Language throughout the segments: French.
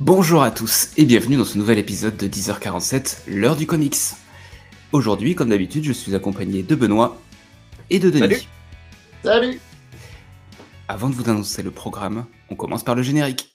Bonjour à tous et bienvenue dans ce nouvel épisode de 10h47, l'heure du comics. Aujourd'hui, comme d'habitude, je suis accompagné de Benoît et de Denis. Salut. Salut Avant de vous annoncer le programme, on commence par le générique.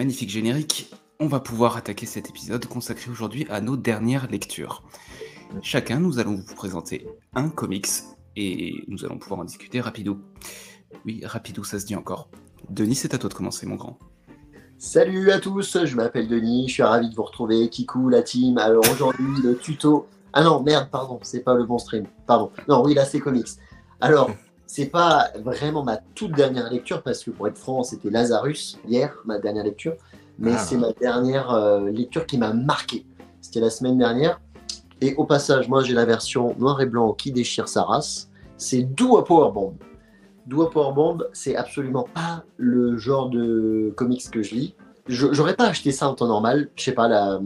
Magnifique générique, on va pouvoir attaquer cet épisode consacré aujourd'hui à nos dernières lectures. Chacun, nous allons vous présenter un comics et nous allons pouvoir en discuter rapido. Oui, rapido, ça se dit encore. Denis, c'est à toi de commencer, mon grand. Salut à tous, je m'appelle Denis, je suis ravi de vous retrouver, Kikou, la team. Alors aujourd'hui, le tuto. Ah non, merde, pardon, c'est pas le bon stream. Pardon. Non, oui, là, c'est comics. Alors, c'est pas vraiment ma toute dernière lecture parce que pour être franc, c'était Lazarus hier, ma dernière lecture, mais Ah. c'est ma dernière euh, lecture qui m'a marqué. C'était la semaine dernière. Et au passage, moi j'ai la version noir et blanc qui déchire sa race. C'est doux à Powerbomb. Doux à Powerbomb, c'est absolument pas le genre de comics que je lis. J'aurais pas acheté ça en temps normal. Je sais pas, la,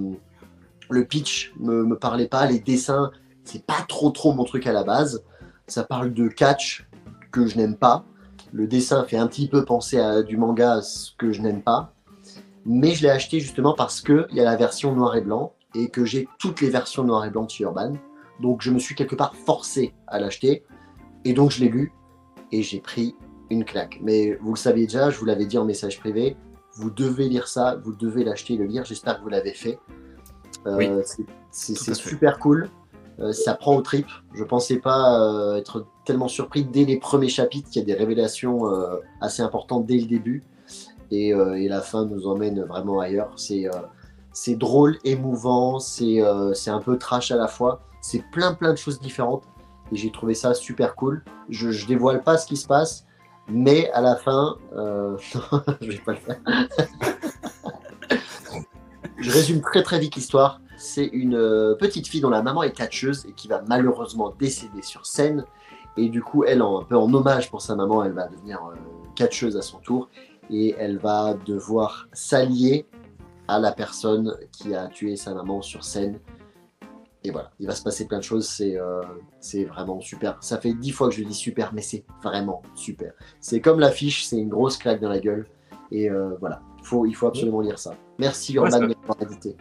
le pitch me, me parlait pas, les dessins, c'est pas trop trop mon truc à la base. Ça parle de catch que je n'aime pas. Le dessin fait un petit peu penser à du manga, ce que je n'aime pas. Mais je l'ai acheté justement parce qu'il y a la version noir et blanc et que j'ai toutes les versions noir et blanc de chez Urban. Donc je me suis quelque part forcé à l'acheter. Et donc je l'ai lu et j'ai pris une claque. Mais vous le saviez déjà, je vous l'avais dit en message privé, vous devez lire ça, vous devez l'acheter et le lire. J'espère que vous l'avez fait. Euh, Oui, c'est- super cool. Euh, ça prend au trip. Je pensais pas euh, être tellement surpris dès les premiers chapitres qu'il y a des révélations euh, assez importantes dès le début. Et, la fin nous emmène vraiment ailleurs. C'est drôle, émouvant, c'est un peu trash à la fois. C'est plein plein de choses différentes. Et j'ai trouvé ça super cool. Je, je dévoile pas ce qui se passe, mais à la fin, euh, je vais pas le faire. je résume très très vite l'histoire. C'est une euh, petite fille dont la maman est catcheuse et qui va malheureusement décéder sur scène. Et du coup, elle, en, un peu en hommage pour sa maman, elle va devenir euh, catcheuse à son tour. Et elle va devoir s'allier à la personne qui a tué sa maman sur scène. Et voilà, il va se passer plein de choses, c'est euh, vraiment super. Ça fait dix fois que je dis super, mais c'est vraiment super. C'est comme l'affiche, c'est une grosse claque dans la gueule. Et euh, voilà, il faut, il faut absolument lire ça. Merci Urban de m'avoir édité.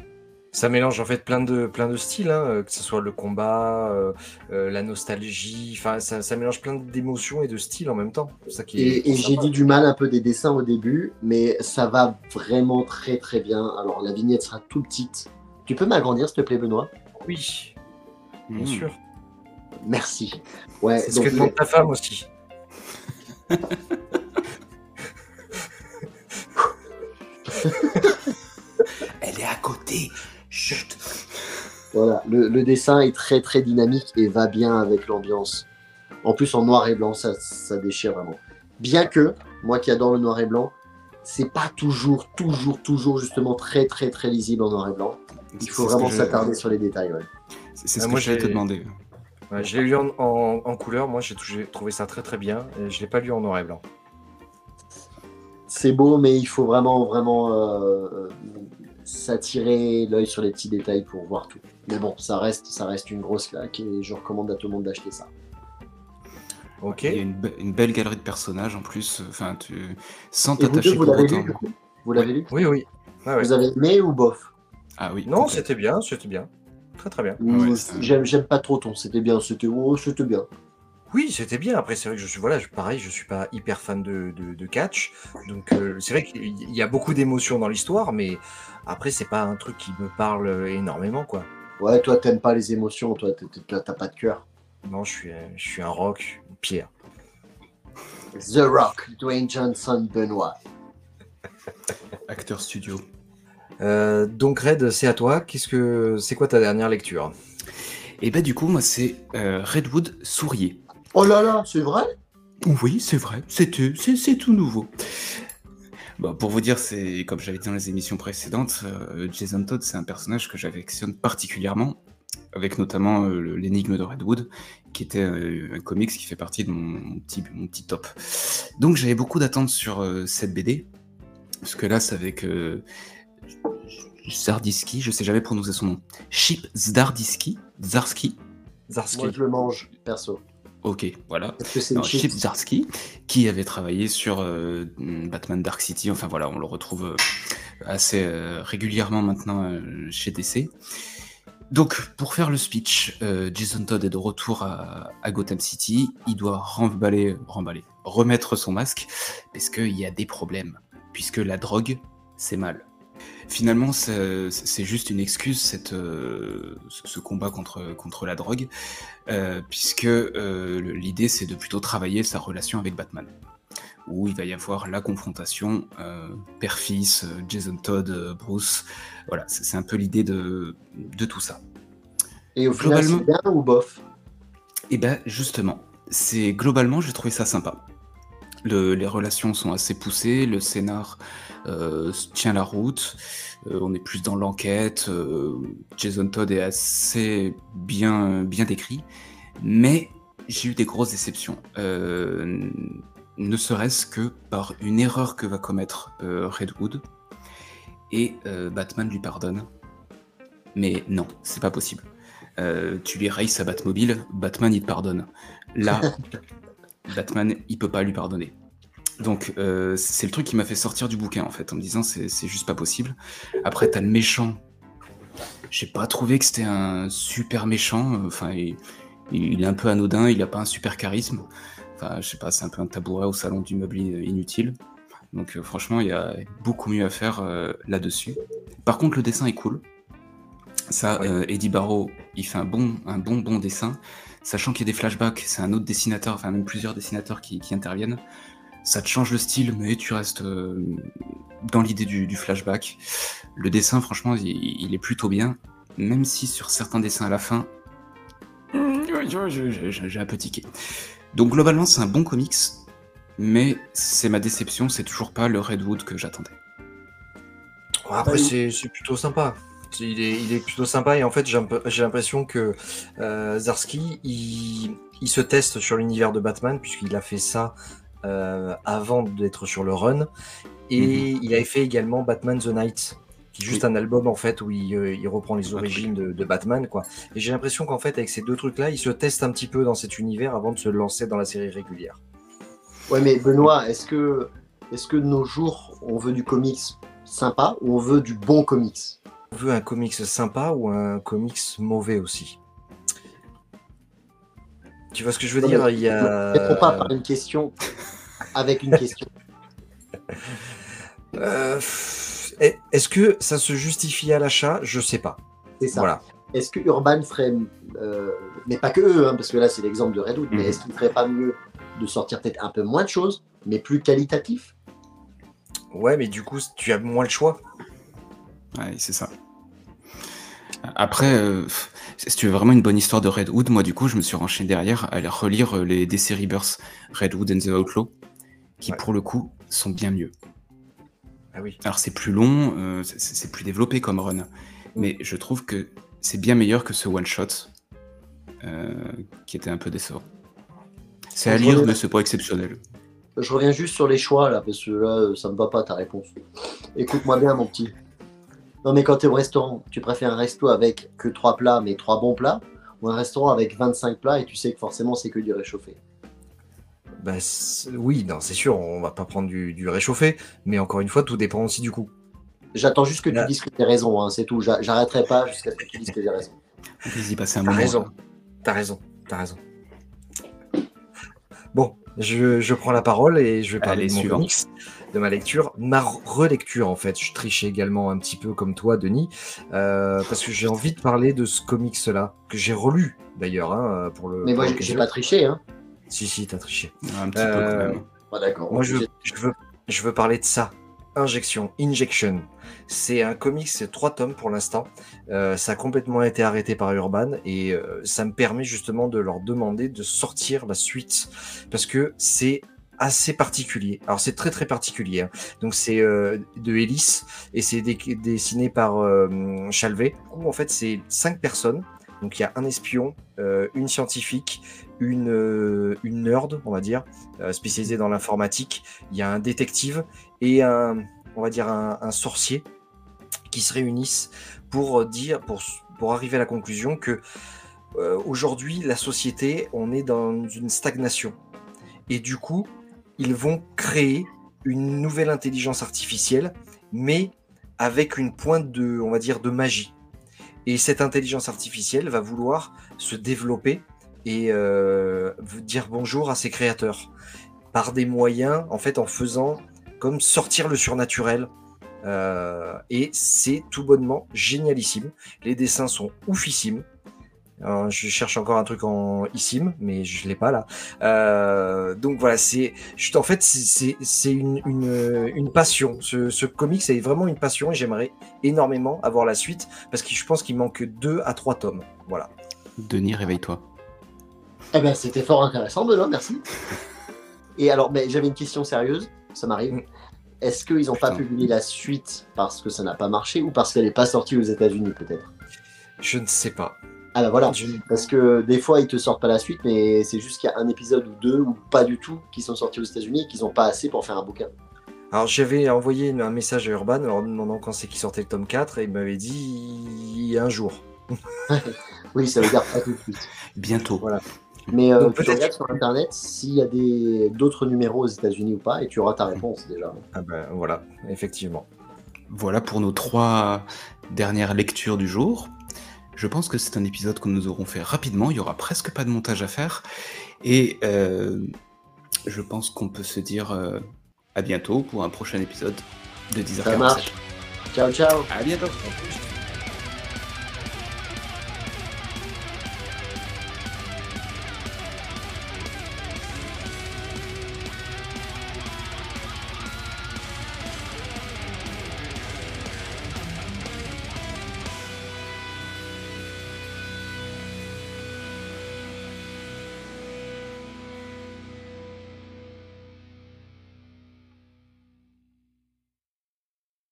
Ça mélange en fait plein de, plein de styles, hein, euh, que ce soit le combat, euh, euh, la nostalgie, enfin ça, ça mélange plein d'émotions et de styles en même temps. C'est ça qui est, Et, j'ai dit du mal un peu des dessins au début, mais ça va vraiment très très bien. Alors la vignette sera tout petite. Tu peux m'agrandir s'il te plaît Benoît? Oui, bien Mmh. sûr. Merci. Ouais, C'est ce que demande ta femme aussi. Elle est à côté. Chut. Voilà, le, le dessin est très très dynamique et va bien avec l'ambiance. En plus, en noir et blanc, ça, ça déchire vraiment. Bien que, moi qui adore le noir et blanc, c'est pas toujours, toujours, toujours justement très très très lisible en noir et blanc. Il faut vraiment je- s'attarder sur les détails. ouais. C'est Ah, ce moi, que j'allais te j'ai- demander. Ouais, je l'ai lu en, en- en couleur, moi j'ai trouvé ça très très bien, et je l'ai pas lu en noir et blanc. C'est beau, mais il faut vraiment, vraiment euh, euh, s'attirer l'œil sur les petits détails pour voir tout. Mais bon, ça reste, ça reste une grosse claque et je recommande à tout le monde d'acheter ça. Ok. Il y a une, be- une belle galerie de personnages en plus. Enfin, tu sans t'attacher vous pour l'avez autant. Vous l'avez lu? Oui, oui. Ouais. Vous avez aimé ou bof? Ah oui. Non, c'était bien, c'était bien. Très très bien. Ouais, j'aime pas trop ton c'était bien, c'était oh, c'était bien. Oui, c'était bien. Après, c'est vrai que je suis, voilà, je, pareil, je suis pas hyper fan de, de, de catch. Donc, euh, c'est vrai qu'il y a beaucoup d'émotions dans l'histoire, mais après, c'est pas un truc qui me parle énormément, quoi. Ouais, toi t'aimes pas les émotions, toi t'as pas de cœur. Non, je suis, euh, je suis un rock, pierre. The Rock, Dwayne Johnson, Benoît. Acteur studio. Euh, donc, Red, c'est à toi. Qu'est-ce que, c'est quoi ta dernière lecture? Et bah du coup, moi c'est euh, Redwood Sourier. Oh là là, c'est vrai? Oui, c'est vrai, c'est tout, c'est c'est tout nouveau. Bon, pour vous dire, c'est comme j'avais dit dans les émissions précédentes, euh, Jason Todd, c'est un personnage que j'affectionne particulièrement. avec notamment l'énigme de Redwood, qui était un comics qui fait partie de mon, petit, mon petit top. Donc j'avais beaucoup d'attentes sur cette BD, parce que là c'est avec Zardiski, je sais jamais prononcer son nom. Chip Zdardiski Zarski? Zarski. Moi je le mange, perso. Ok, voilà. Chip Zarsky, qui avait travaillé sur euh, Batman Dark City, enfin voilà, on le retrouve euh, assez euh, régulièrement maintenant chez DC. Donc, pour faire le speech, Jason Todd est de retour à, Gotham City. Il doit remballer, remballer, remettre son masque, parce qu'il y a des problèmes. Puisque la drogue, c'est mal. Finalement, c'est juste une excuse, cette, euh, ce combat contre, contre la drogue, euh, puisque euh, l'idée c'est de plutôt travailler sa relation avec Batman, où il va y avoir la confrontation père-fils, Jason Todd, Bruce. Voilà, c'est un peu l'idée de, de tout ça. Et au final, c'est bien ou bof? Eh ben, justement, c'est globalement, j'ai trouvé ça sympa. Les relations sont assez poussées, le scénar euh, tient la route. Euh, on est plus dans l'enquête. Euh, Jason Todd est assez bien, bien décrit. Mais j'ai eu des grosses déceptions. ne serait-ce que par une erreur que va commettre Redwood. Et Batman lui pardonne. Mais non, c'est pas possible. tu lui rayes sa Batmobile, Batman il te pardonne. Là, Batman il peut pas lui pardonner. Donc euh, c'est le truc qui m'a fait sortir du bouquin en fait, en me disant c'est juste pas possible. Après t'as le méchant. J'ai pas trouvé que c'était un super méchant. Enfin il, est un peu anodin, il a pas un super charisme. Enfin je sais pas, c'est un peu un tabouret au salon du meuble inutile. Donc euh, franchement il y a beaucoup mieux à faire euh, là-dessus. Par contre le dessin est cool. Ça, Eddie Barrow, il fait un bon, un bon, bon dessin. Sachant qu'il y a des flashbacks, c'est un autre dessinateur, enfin même plusieurs dessinateurs qui interviennent ça te change le style, mais tu restes euh, dans l'idée du, flashback. Le dessin, franchement, il, est plutôt bien, même si sur certains dessins à la fin, j'ai un peu tiqué. Donc globalement, c'est un bon comics, mais c'est ma déception, c'est toujours pas le Redwood que j'attendais. Après, c'est plutôt sympa. Il est, plutôt sympa et en fait j'ai l'impression que euh, Zarski il, il, se teste sur l'univers de Batman puisqu'il a fait ça euh, avant d'être sur le run. Et mhm. il avait fait également Batman the Night, qui est juste un album en fait où il, euh, reprend les origines de, Batman. quoi. Et j'ai l'impression qu'en fait, avec ces deux trucs-là, il se teste un petit peu dans cet univers avant de se lancer dans la série régulière. Ouais, mais Benoît, est-ce que, est que de nos jours, on veut du comics sympa ou on veut du bon comics? Veut un comics sympa ou un comics mauvais aussi tu vois ce que je veux dire Il y a. Ne pas par une question avec une question. Euh, est-ce que ça se justifie à l'achat? Je sais pas. C'est ça. Voilà. Est-ce que Urban ferait, euh, mais pas que eux, hein, parce que là c'est l'exemple de Redwood, mais mhm. est-ce qu'il ne ferait pas mieux de sortir peut-être un peu moins de choses, mais plus qualitatif? Ouais, mais du coup tu as moins le choix. Ouais, c'est ça. Après, euh, si tu veux vraiment une bonne histoire de Redwood, moi du coup, je me suis renchaîné derrière à relire euh, les DC Rebirth, Redwood and the Outlaw, qui pour le coup sont bien mieux. Ah oui. Alors c'est plus long, euh, c'est plus développé comme run, mais je trouve que c'est bien meilleur que ce one shot qui était un peu décevant. C'est à lire, mais c'est pas exceptionnel. Je reviens juste sur les choix là, parce que là, ça me va pas ta réponse. Écoute-moi bien, mon petit. Non, mais quand tu es au restaurant, tu préfères un resto avec que trois plats, mais trois bons plats, ou un restaurant avec 25 plats et tu sais que forcément c'est que du réchauffé? Bah, Oui, non, c'est sûr, on va pas prendre du, réchauffé, mais encore une fois, tout dépend aussi du coup. J'attends juste que tu dises que tu as raison, hein, c'est tout. J'arrêterai pas jusqu'à ce que tu dises que j'ai raison. Vas-y, passer un moment. Raison. T'as raison, t'as raison. Bon, je, prends la parole et je vais parler de mon de ma lecture, ma relecture en fait. Je trichais également un petit peu comme toi, Denis, euh, parce que j'ai envie de parler de ce comics-là, que j'ai relu d'ailleurs hein, pour le. Mais moi, j'ai pas triché, hein. Si, si, t'as triché. Un petit peu quand euh, même. D'accord. Moi, je, veux, je veux parler de ça. Injection, Injection. C'est un comics, c'est trois tomes pour l'instant. Euh, ça a complètement été arrêté par Urban et ça me permet justement de leur demander de sortir la suite parce que c'est assez particulier. Alors c'est très très particulier. Hein. Donc c'est euh, de Hélice et c'est dessiné par euh, Chalvet. en fait c'est cinq personnes Donc il y a un espion, euh, une scientifique, une, euh, une nerd, on va dire, euh, spécialisée dans l'informatique. Il y a un détective et un, on va dire un, sorcier qui se réunissent pour dire, pour, pour arriver à la conclusion que euh, aujourd'hui la société, on est dans une stagnation. Et du coup, ils vont créer une nouvelle intelligence artificielle, mais avec une pointe de, on va dire, de magie. Et cette intelligence artificielle va vouloir se développer et euh, dire bonjour à ses créateurs par des moyens, en fait, en faisant comme sortir le surnaturel. Euh, et c'est tout bonnement génialissime. Les dessins sont oufissimes. Alors, je cherche encore un truc en ISIM, mais je l'ai pas là. Euh, donc voilà, c'est, en fait, c'est- une passion. Ce, ce comic, c'est vraiment une passion et j'aimerais énormément avoir la suite parce que je pense qu'il manque deux à trois tomes. Voilà. Denis, réveille-toi. Eh ben, c'était fort intéressant, Benoît, merci. Et alors, mais j'avais une question sérieuse, ça m'arrive. Mm. Est-ce qu'ils n'ont pas publié la suite parce que ça n'a pas marché ou parce qu'elle n'est pas sortie aux États-Unis, peut-être? Je ne sais pas. Ah bah voilà, Je- parce que des fois ils te sortent pas la suite, mais c'est juste qu'il y a un épisode ou deux ou pas du tout qui sont sortis aux États-Unis et qu'ils n'ont pas assez pour faire un bouquin. Alors j'avais envoyé un message à Urban en leur demandant quand c'est qu'il sortait le tome 4 et il m'avait dit un jour. Oui, ça veut dire pas tout de suite. Bientôt. Voilà. Mais euh, Donc, tu peut-être- regardes sur internet s'il y a des d'autres numéros aux États-Unis ou pas et tu auras ta réponse déjà. Ah ben voilà, effectivement. Voilà pour nos trois dernières lectures du jour. Je pense que c'est un épisode que nous aurons fait rapidement. Il y aura presque pas de montage à faire. Et euh, je pense qu'on peut se dire euh, à bientôt pour un prochain épisode de 10h47. Ça marche. Ciao, ciao. À bientôt.